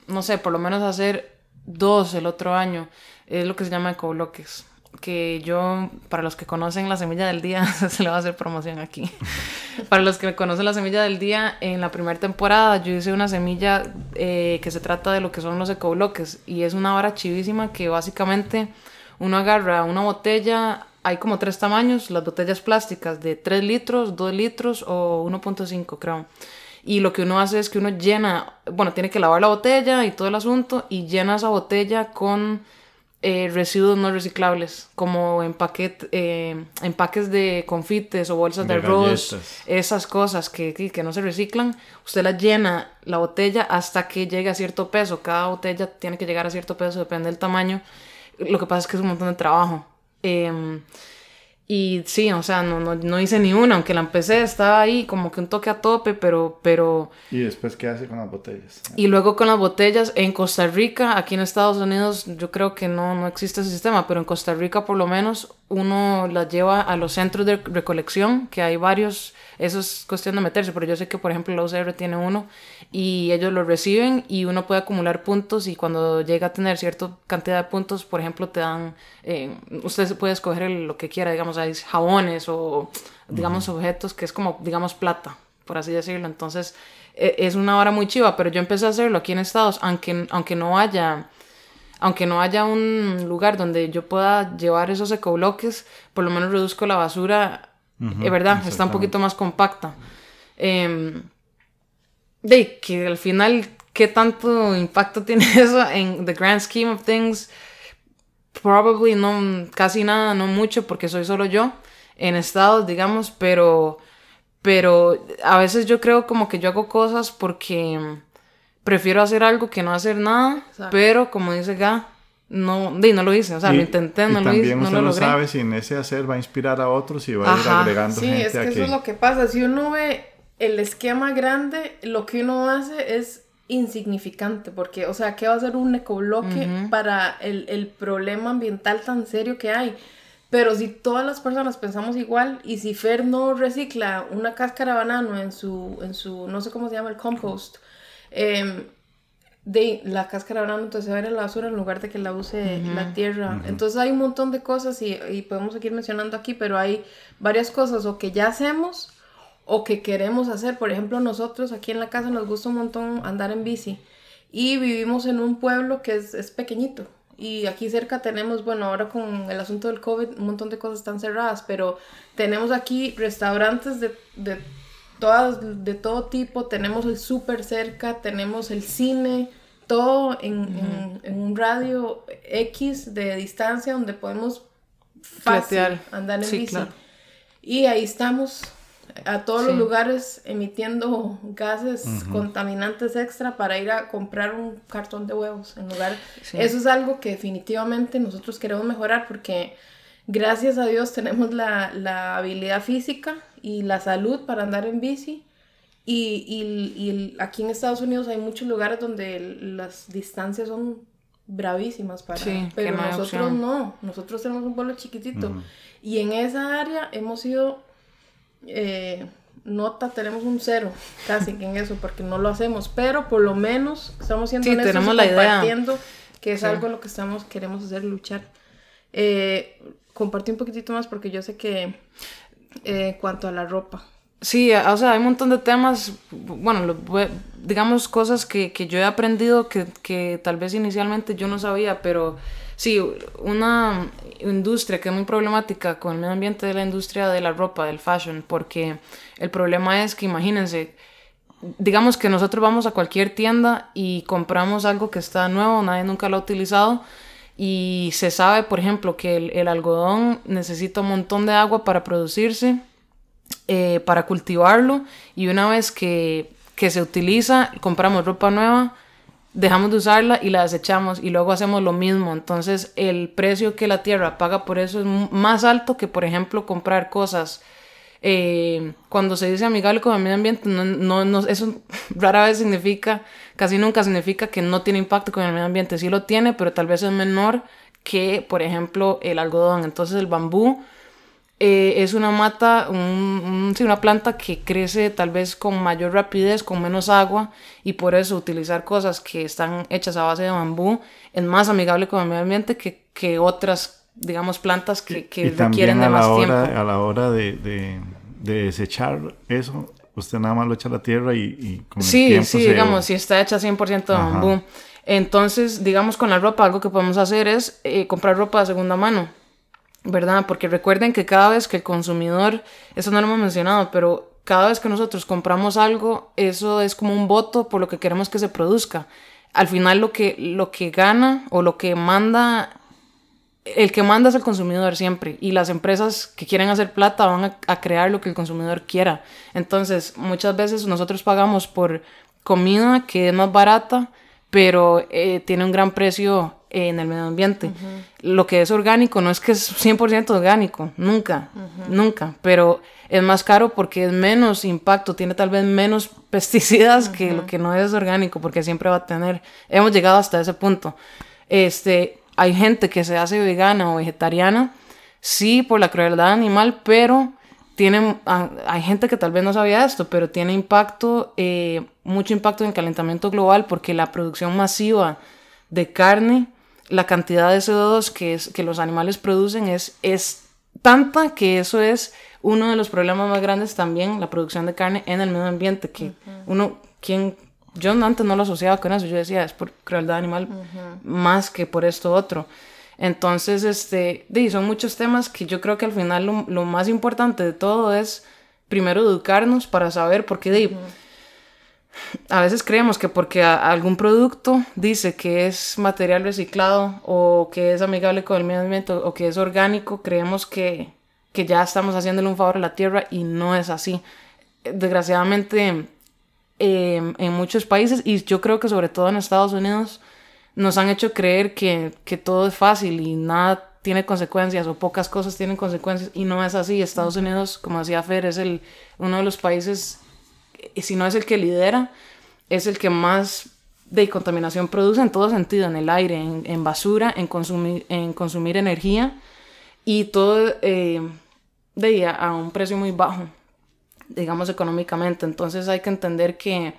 no sé, por lo menos hacer dos el otro año. Es lo que se llama ecobloques. Que yo, para los que conocen la semilla del día, se le va a hacer promoción aquí. para los que conocen la semilla del día, en la primera temporada yo hice una semilla eh, que se trata de lo que son los ecobloques. Y es una vara chivísima que básicamente uno agarra una botella hay como tres tamaños, las botellas plásticas de 3 litros, 2 litros o 1.5 creo. Y lo que uno hace es que uno llena, bueno, tiene que lavar la botella y todo el asunto y llena esa botella con eh, residuos no reciclables, como eh, empaques de confites o bolsas de, arroz, esas cosas que, que, no se reciclan. Usted la llena la botella hasta que llegue a cierto peso. Cada botella tiene que llegar a cierto peso, depende del tamaño. Lo que pasa es que es un montón de trabajo. Em, y sí, o sea, no, no, no, hice ni una, aunque la empecé, estaba ahí como que un toque a tope, pero, pero... ¿Y después qué hace con las botellas? Y luego con las botellas, en Costa Rica, aquí en Estados Unidos, yo creo que no, no existe ese sistema, pero en Costa Rica por lo menos uno las lleva a los centros de recolección, que hay varios eso es cuestión de meterse, pero yo sé que, por ejemplo, la UCR tiene uno y ellos lo reciben y uno puede acumular puntos y cuando llega a tener cierta cantidad de puntos, por ejemplo, te dan, eh, usted puede escoger lo que quiera, digamos, hay jabones o, digamos, objetos que es como, digamos, plata, por así decirlo. Entonces, e, es una hora muy chiva, pero yo empecé a hacerlo aquí en Estados, aunque, aunque no haya aunque no haya un lugar donde yo pueda llevar esos ecobloques, por lo menos reduzco la basura es verdad, está un poquito más compacta. Em, de que al final, ¿qué tanto impacto tiene eso en the grand scheme of things? Probably no, casi nada, no mucho, porque soy solo yo en estados, digamos, pero, pero a veces yo creo como que yo hago cosas porque prefiero hacer algo que no hacer nada, pero como dice Ga, no, no lo hice, o sea, lo intenté, no lo hice, no lo logré. sabe si en ese hacer va a inspirar a otros y va a ir agregando sí, es que eso es lo que pasa. Si uno ve el esquema grande, lo que uno hace es insignificante, porque, o sea, ¿qué va a ser un ecobloque para el, el problema ambiental tan serio que hay? Pero si todas las personas pensamos igual y si Fer no recicla una cáscara de banano en su, en su, no sé cómo se llama, el compost, eh, de la cáscara de entonces se va a ir a la basura en lugar de que la use la tierra. Entonces hay un montón de cosas y, y, podemos seguir mencionando aquí, pero hay varias cosas o que ya hacemos o que queremos hacer. Por ejemplo, nosotros aquí en la casa nos gusta un montón andar en bici y vivimos en un pueblo que es, es pequeñito. Y aquí cerca tenemos, bueno, ahora con el asunto del COVID, un montón de cosas están cerradas, pero tenemos aquí restaurantes de, de todas, de todo tipo, tenemos el súper cerca, tenemos el cine, todo en, un radio X de distancia donde podemos fácil andar en Sí, bici. claro. Y ahí estamos a todos los Sí. lugares emitiendo gases contaminantes extra para ir a comprar un cartón de huevos en lugar. Sí. Eso es algo que definitivamente nosotros queremos mejorar porque gracias a Dios tenemos la, la habilidad física y la salud para andar en bici. Y, y- y aquí en Estados Unidos hay muchos lugares donde las distancias son bravísimas para... Sí, que pero nosotros opción. no, nosotros tenemos un pueblo chiquitito. Y en esa área hemos sido eh, nota, tenemos un cero casi que en eso, porque no lo hacemos, pero por lo menos estamos siendo Sí, honestos tenemos y la idea. compartiendo que es Sí. algo en lo que estamos, queremos hacer, luchar. Eh, compartí un poquitito más porque yo sé que eh, en cuanto a la ropa, Sí, o sea, hay un montón de temas, bueno, lo digamos cosas que, que yo he aprendido que, que tal vez inicialmente yo no sabía, pero sí, una industria que es muy problemática con el medio ambiente de la industria de la ropa, del fashion, porque el problema es que imagínense, digamos que nosotros vamos a cualquier tienda y compramos algo que está nuevo, nadie nunca lo ha utilizado. Y se sabe, por ejemplo, que el, el algodón necesita un montón de agua para producirse eh, para cultivarlo y una vez que, que se utiliza, compramos ropa nueva, dejamos de usarla y la desechamos y luego hacemos lo mismo. Entonces el precio que la tierra paga por eso es más alto que, por ejemplo, comprar cosas. eh, cuando se dice amigable con el medio ambiente, no, no, no- eso rara vez significa, casi nunca significa que no tiene impacto con el medio ambiente. Sí lo tiene, pero tal vez es menor que, por ejemplo, el algodón. Entonces el bambú eh, es una mata, un- un- sí, una planta que crece tal vez con mayor rapidez, con menos agua, y por eso utilizar cosas que están hechas a base de bambú es más amigable con el medio ambiente que, que otras, digamos, plantas que, que y también requieren de más hora, tiempo. a la hora de, de, de desechar eso, usted nada más lo echa a la tierra y, y con el Sí, tiempo sí, se- digamos, si está hecha 100% de Ajá. bambú. Entonces, digamos, con la ropa, algo que podemos hacer es eh, comprar ropa de segunda mano, ¿verdad? Porque recuerden que cada vez que el consumidor, eso no lo hemos mencionado, pero cada vez que nosotros compramos algo, eso es como un voto por lo que queremos que se produzca. Al final lo que, lo que gana o lo que manda el que manda es el consumidor siempre y las empresas que quieren hacer plata van a, crear lo que el consumidor quiera. Entonces, muchas veces nosotros pagamos por comida que es más barata, pero eh, tiene un gran precio en el medio ambiente. Lo que es orgánico no es que es 100% orgánico, nunca, nunca, pero es más caro porque es menos impacto, tiene tal vez menos pesticidas que lo que no es orgánico, porque siempre va a tener, hemos llegado hasta ese punto. Este, hay gente que se hace vegana o vegetariana, sí, por la crueldad animal, pero tienen, ah, hay gente que tal vez no sabía esto, pero tiene impacto, eh, mucho impacto en el calentamiento global porque la producción masiva de carne, la cantidad de CO2 que, es, que los animales producen es, es tanta que eso es uno de los problemas más grandes también, la producción de carne en el medio ambiente, que uno, quien, yo antes no lo asociaba con eso, yo decía, es por crueldad animal más que por esto otro. Entonces, este, di, son muchos temas que yo creo que al final lo, lo más importante de todo es primero educarnos para saber, porque di, a veces creemos que porque algún producto dice que es material reciclado o que es amigable con el medio ambiente o que es orgánico, creemos que, que ya estamos haciéndole un favor a la tierra y no es así. Desgraciadamente, eh, en muchos países, y yo creo que sobre todo en Estados Unidos, nos han hecho creer que, que todo es fácil y nada tiene consecuencias o pocas cosas tienen consecuencias y no es así. Estados Unidos, como decía Fer, es el, uno de los países, si no es el que lidera, es el que más de contaminación produce en todo sentido, en el aire, en, en basura, en consumir, en consumir energía y todo eh, de a, un precio muy bajo, digamos económicamente. Entonces hay que entender que,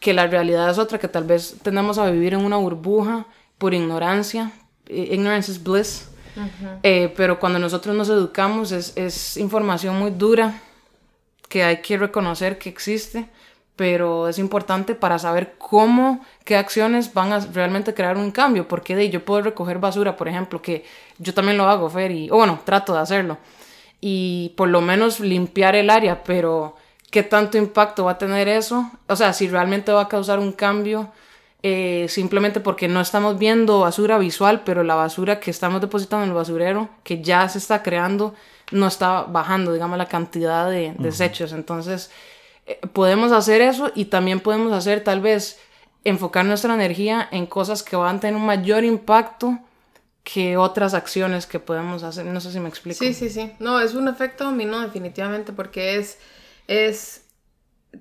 que la realidad es otra, que tal vez tendemos a vivir en una burbuja por ignorancia. Eh, Ignorance is bliss. Eh, pero cuando nosotros nos educamos es, es información muy dura que hay que reconocer que existe, pero es importante para saber cómo, qué acciones van a realmente crear un cambio, porque de yo puedo recoger basura, por ejemplo, que yo también lo hago, Fer, o bueno, trato de hacerlo, y por lo menos limpiar el área, pero ¿qué tanto impacto va a tener eso? O sea, si realmente va a causar un cambio eh, simplemente porque no estamos viendo basura visual, pero la basura que estamos depositando en el basurero, que ya se está creando, no está bajando, digamos, la cantidad de desechos. Entonces, eh, podemos hacer eso y también podemos hacer tal vez enfocar nuestra energía en cosas que van a tener un mayor impacto que otras acciones que podemos hacer. No sé si me explico. Sí, sí, sí. No, es un efecto dominó definitivamente porque es, es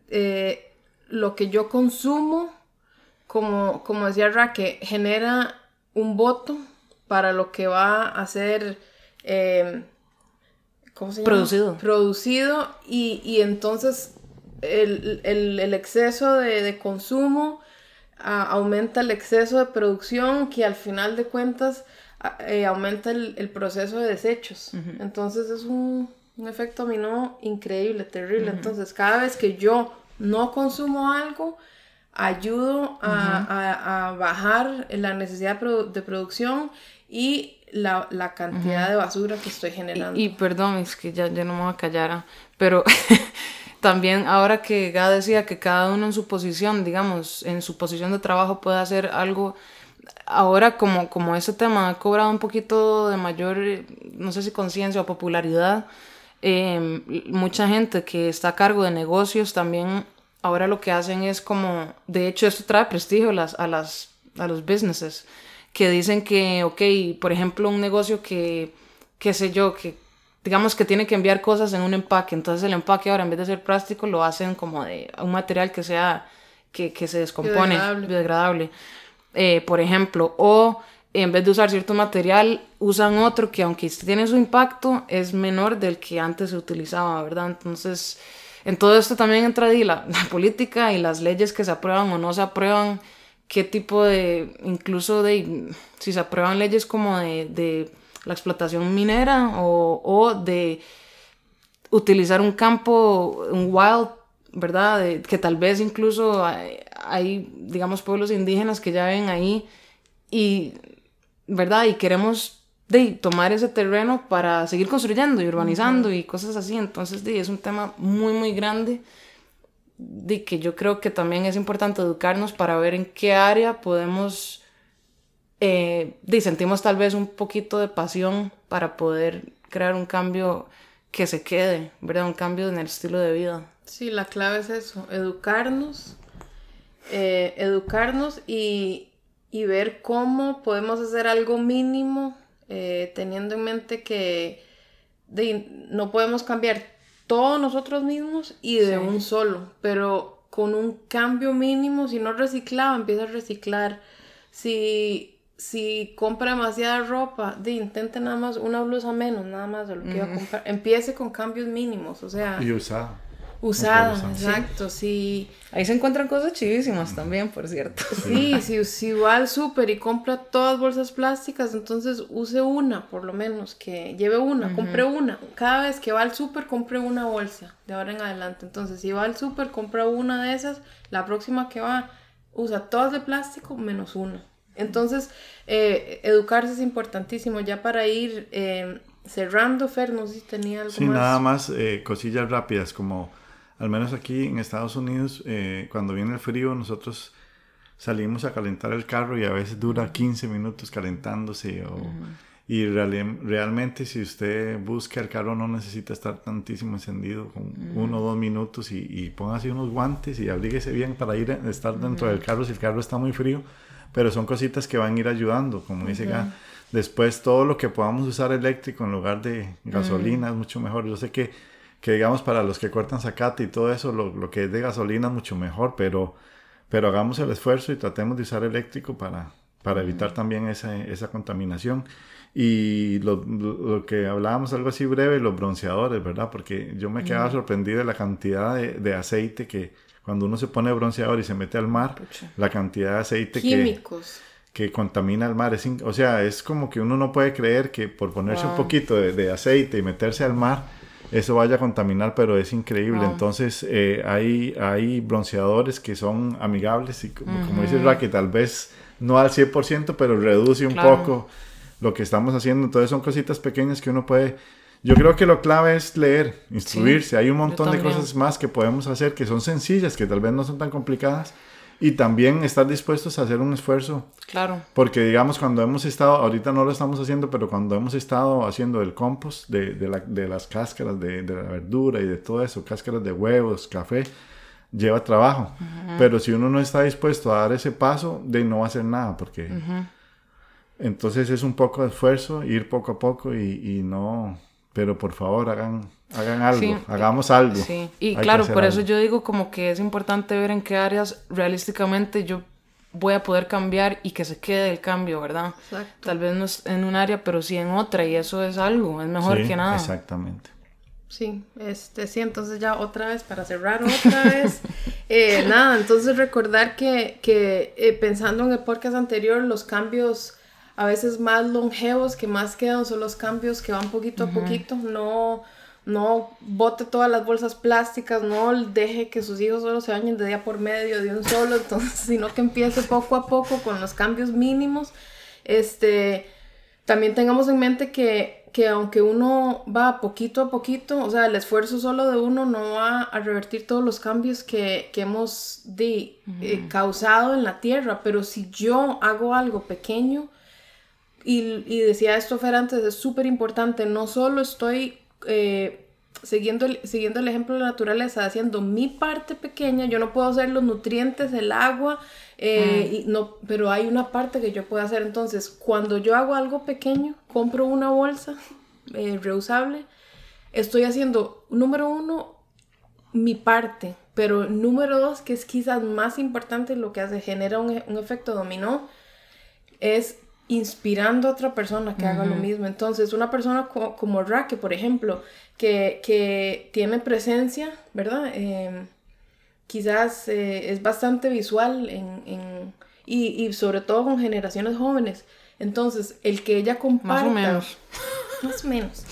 eh, lo que yo consumo, como, como decía Raque, genera un voto para lo que va a ser... Eh, ¿cómo se llama? Producido. Producido y, y entonces el, el, el exceso de, de consumo aumenta el exceso de producción que al final de cuentas eh, aumenta el, el, proceso de desechos. Uh -huh. Entonces es un, un, efecto dominó increíble, terrible. Uh -huh. Entonces cada vez que yo no consumo algo, ayudo a, uh -huh. a, a bajar la necesidad de, produ de producción y la, la cantidad uh -huh. de basura que estoy generando. Y, y, perdón, es que ya, ya no me voy a callar, pero también ahora que Gad decía que cada uno en su posición, digamos, en su posición de trabajo puede hacer algo, ahora como, como ese tema ha cobrado un poquito de mayor, no sé si conciencia o popularidad, eh, mucha gente que está a cargo de negocios también ahora lo que hacen es como, de hecho esto trae prestigio a, las, a, las, a los businesses, que dicen que, ok, por ejemplo, un negocio que, qué sé yo, que digamos que tiene que enviar cosas en un empaque, entonces el empaque ahora en vez de ser plástico lo hacen como de un material que sea, que, que se descompone, biodegradable, biodegradable. Eh, por ejemplo, o en vez de usar cierto material, usan otro que aunque tiene su impacto, es menor del que antes se utilizaba, ¿verdad? Entonces, en todo esto también entra ahí la, la política y las leyes que se aprueban o no se aprueban, qué tipo de, incluso de, si se aprueban leyes como de, de la explotación minera o, o de utilizar un campo, un wild, ¿verdad? De, que tal vez incluso hay, hay, digamos, pueblos indígenas que ya ven ahí y, ¿verdad? Y queremos de, tomar ese terreno para seguir construyendo y urbanizando uh -huh. y cosas así. Entonces, de, es un tema muy, muy grande de que yo creo que también es importante educarnos para ver en qué área podemos eh, tal vez un poquito de pasión para poder crear un cambio que se quede, ¿verdad? Un cambio en el estilo de vida. Sí, la clave es eso, educarnos, eh, educarnos y, y, ver cómo podemos hacer algo mínimo, eh, teniendo en mente que de, no podemos cambiar todos nosotros mismos y de sí. un solo, pero con un cambio mínimo, si no reciclaba, empieza a reciclar. Si si compra demasiada ropa, de, intente nada más una blusa menos, nada más de lo que mm. iba a comprar. Empiece con cambios mínimos, o sea. Y usada. Usada, exacto, sí. Ahí se encuentran cosas chivísimas mm. también, por cierto. Sí, si, si va al súper y compra todas bolsas plásticas, entonces use una, por lo menos, que lleve una, uh -huh. compre una. Cada vez que va al súper, compre una bolsa, de ahora en adelante. Entonces, si va al súper, compra una de esas, la próxima que va, usa todas de plástico menos una. Entonces, eh, educarse es importantísimo. Ya para ir eh, cerrando, Fer, no sé si tenía algo sí, más. Sí, nada más eh, cosillas rápidas, como al menos aquí en Estados Unidos, eh, cuando viene el frío, nosotros salimos a calentar el carro y a veces dura 15 minutos calentándose. O, uh -huh. Y real, realmente si usted busca el carro no necesita estar tantísimo encendido, con uh -huh. uno o dos minutos y, y póngase unos guantes y abríguese bien para ir a estar dentro uh -huh. del carro si el carro está muy frío pero son cositas que van a ir ayudando, como dice -huh. Después todo lo que podamos usar eléctrico en lugar de gasolina es mucho mejor. Yo sé que, que digamos para los que cortan zacate y todo eso, lo, lo, que es de gasolina mucho mejor, pero, pero hagamos el esfuerzo y tratemos de usar eléctrico para, para evitar también esa, esa contaminación. Y lo, lo, lo, que hablábamos algo así breve, los bronceadores, ¿verdad? Porque yo me quedaba sorprendido de la cantidad de, de aceite que, cuando uno se pone bronceador y se mete al mar, Pucha. la cantidad de aceite Químicos. que, que contamina el mar, es, o sea, es como que uno no puede creer que por ponerse wow. un poquito de, de, aceite y meterse al mar, eso vaya a contaminar, pero es increíble. Entonces, eh, hay, hay bronceadores que son amigables y como, uh -huh. como dice tal vez no al 100%, pero reduce un claro. poco lo que estamos haciendo. Entonces, son cositas pequeñas que uno puede yo creo que lo clave es leer, instruirse. Sí, Hay un montón de cosas más que podemos hacer que son sencillas, que tal vez no son tan complicadas, y también estar dispuestos a hacer un esfuerzo. Claro. Porque digamos, cuando hemos estado, ahorita no lo estamos haciendo, pero cuando hemos estado haciendo el compost de, de, la, de las cáscaras de, de, la verdura y de todo eso, cáscaras de huevos, café, lleva trabajo. Pero si uno no está dispuesto a dar ese paso, de no va a hacer nada, porque... Entonces es un poco de esfuerzo, ir poco a poco y, y no... Pero por favor, hagan hagan algo, hagamos algo. Sí, y claro, por eso yo digo como que es importante ver en qué áreas realísticamente yo voy a poder cambiar y que se quede el cambio, ¿verdad? Exacto. Tal vez no es en un área, pero sí en otra y eso es algo, es mejor que nada. Exactamente. Sí, este, sí, entonces ya otra vez, para cerrar otra vez, eh, nada, entonces recordar que, que eh, pensando en el podcast anterior, los cambios a veces más longevos que más quedan son los cambios que van poquito a poquito, no no bote todas las bolsas plásticas, no deje que sus hijos solo se bañen de día por medio de un solo, entonces, sino que empiece poco a poco con los cambios mínimos. Este, también tengamos en mente que, que aunque uno va poquito a poquito, o sea, el esfuerzo solo de uno no va a revertir todos los cambios que, hemos de, eh, causado en la tierra, pero si yo hago algo pequeño, y, y decía esto Fer antes, es súper importante, no solo estoy eh, siguiendo, siguiendo el ejemplo de la naturaleza, haciendo mi parte pequeña, yo no puedo hacer los nutrientes, el agua, eh, mm. y no, pero hay una parte que yo puedo hacer. Entonces, cuando yo hago algo pequeño, compro una bolsa eh, reusable, estoy haciendo, número uno, mi parte, pero número dos, que es quizás más importante, lo que hace, genera un, un efecto dominó, es inspirando a otra persona que haga lo mismo. Entonces, una persona como Raque, por ejemplo, que, tiene presencia, ¿verdad? Em, quizás eh, es bastante visual en, y, sobre todo con generaciones jóvenes. Entonces, el que ella comparta... Más o menos. Más o menos.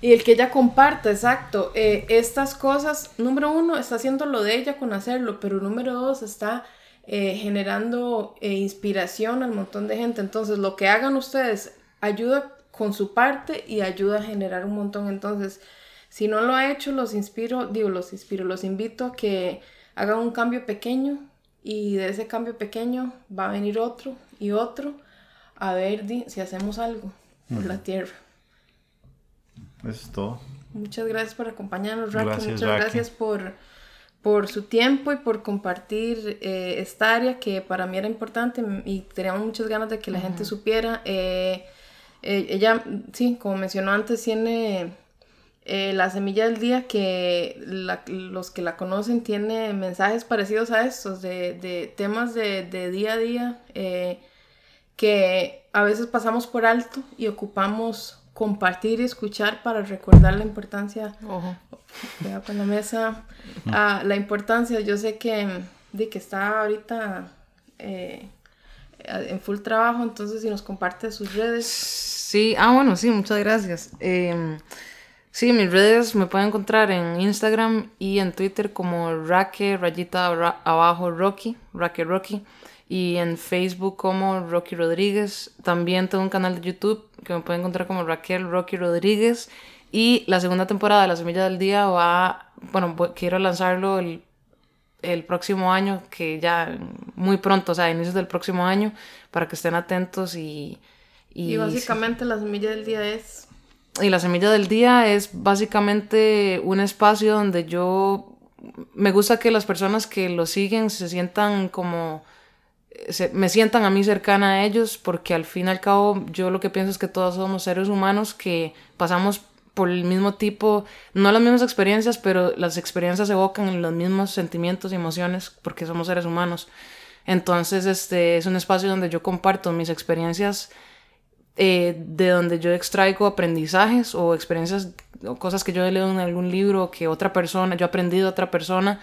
Y el que ella comparta, exacto, eh, estas cosas, número uno, está haciendo lo de ella con hacerlo, pero número dos, está eh, generando eh, inspiración al montón de gente. Entonces, lo que hagan ustedes ayuda con su parte y ayuda a generar un montón. Entonces, si no lo ha hecho, los inspiro, digo, los inspiro, los invito a que hagan un cambio pequeño y de ese cambio pequeño va a venir otro y otro a ver si hacemos algo por la tierra. Eso es todo. Muchas gracias por acompañarnos. Muchas gracias por por su tiempo y por compartir eh, esta área que para mí era importante y teníamos muchas ganas de que la gente supiera. Eh, eh, ella, sí, como mencionó antes, tiene la semilla del día que los que la conocen tiene mensajes parecidos a estos, de, de temas de, de, día a día que a veces pasamos por alto y ocupamos compartir y escuchar para recordar la importancia. Ojo. con la mesa. Ah, la importancia, yo sé que, de que está ahorita eh, en full trabajo, entonces si nos comparte sus redes. Sí, ah, bueno, sí, muchas gracias. Eh, sí, mis redes me pueden encontrar en Instagram y en Twitter como Raque, rayita abajo Rocky, Raque Rocky y en Facebook como Rocky Rodríguez. También tengo un canal de YouTube que me pueden encontrar como Raquel Rocky Rodríguez. Y la segunda temporada de La Semilla del Día va, bueno, quiero lanzarlo el, el próximo año, que ya muy pronto, o sea, a inicios del próximo año, para que estén atentos y... Y, básicamente La Semilla del Día es... Y La Semilla del Día es básicamente un espacio donde yo... Me gusta que las personas que lo siguen se sientan como me sientan a mí cercana a ellos, porque al fin y al cabo yo lo que pienso es que todos somos seres humanos que pasamos por el mismo tipo, no las mismas experiencias, pero las experiencias evocan los mismos sentimientos y emociones porque somos seres humanos. Entonces, este es un espacio donde yo comparto mis experiencias, eh, de donde yo extraigo aprendizajes o experiencias o cosas que yo he leído en algún libro que otra persona, yo he aprendido de otra persona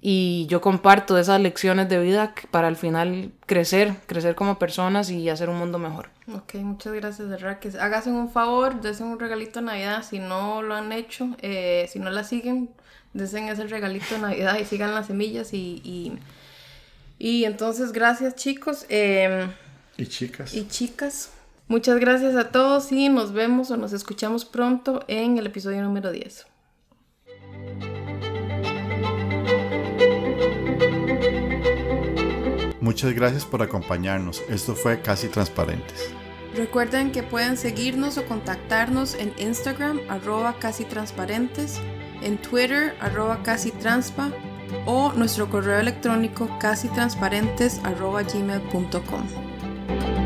y yo comparto esas lecciones de vida para al final crecer, crecer como personas y hacer un mundo mejor. Ok, muchas gracias, de verdad. Que háganse un favor, desen un regalito de Navidad si no lo han hecho, eh, si no la siguen, desen ese regalito de Navidad y sigan las semillas y, y, entonces gracias chicos. Em, y chicas. Y chicas. Muchas gracias a todos y nos vemos o nos escuchamos pronto en el episodio número 10. Muchas gracias por acompañarnos. Esto fue Casi Transparentes. Recuerden que pueden seguirnos o contactarnos en Instagram arroba casi transparentes, en Twitter arroba casi transpa o nuestro correo electrónico casi transparentes arroba gmail.com.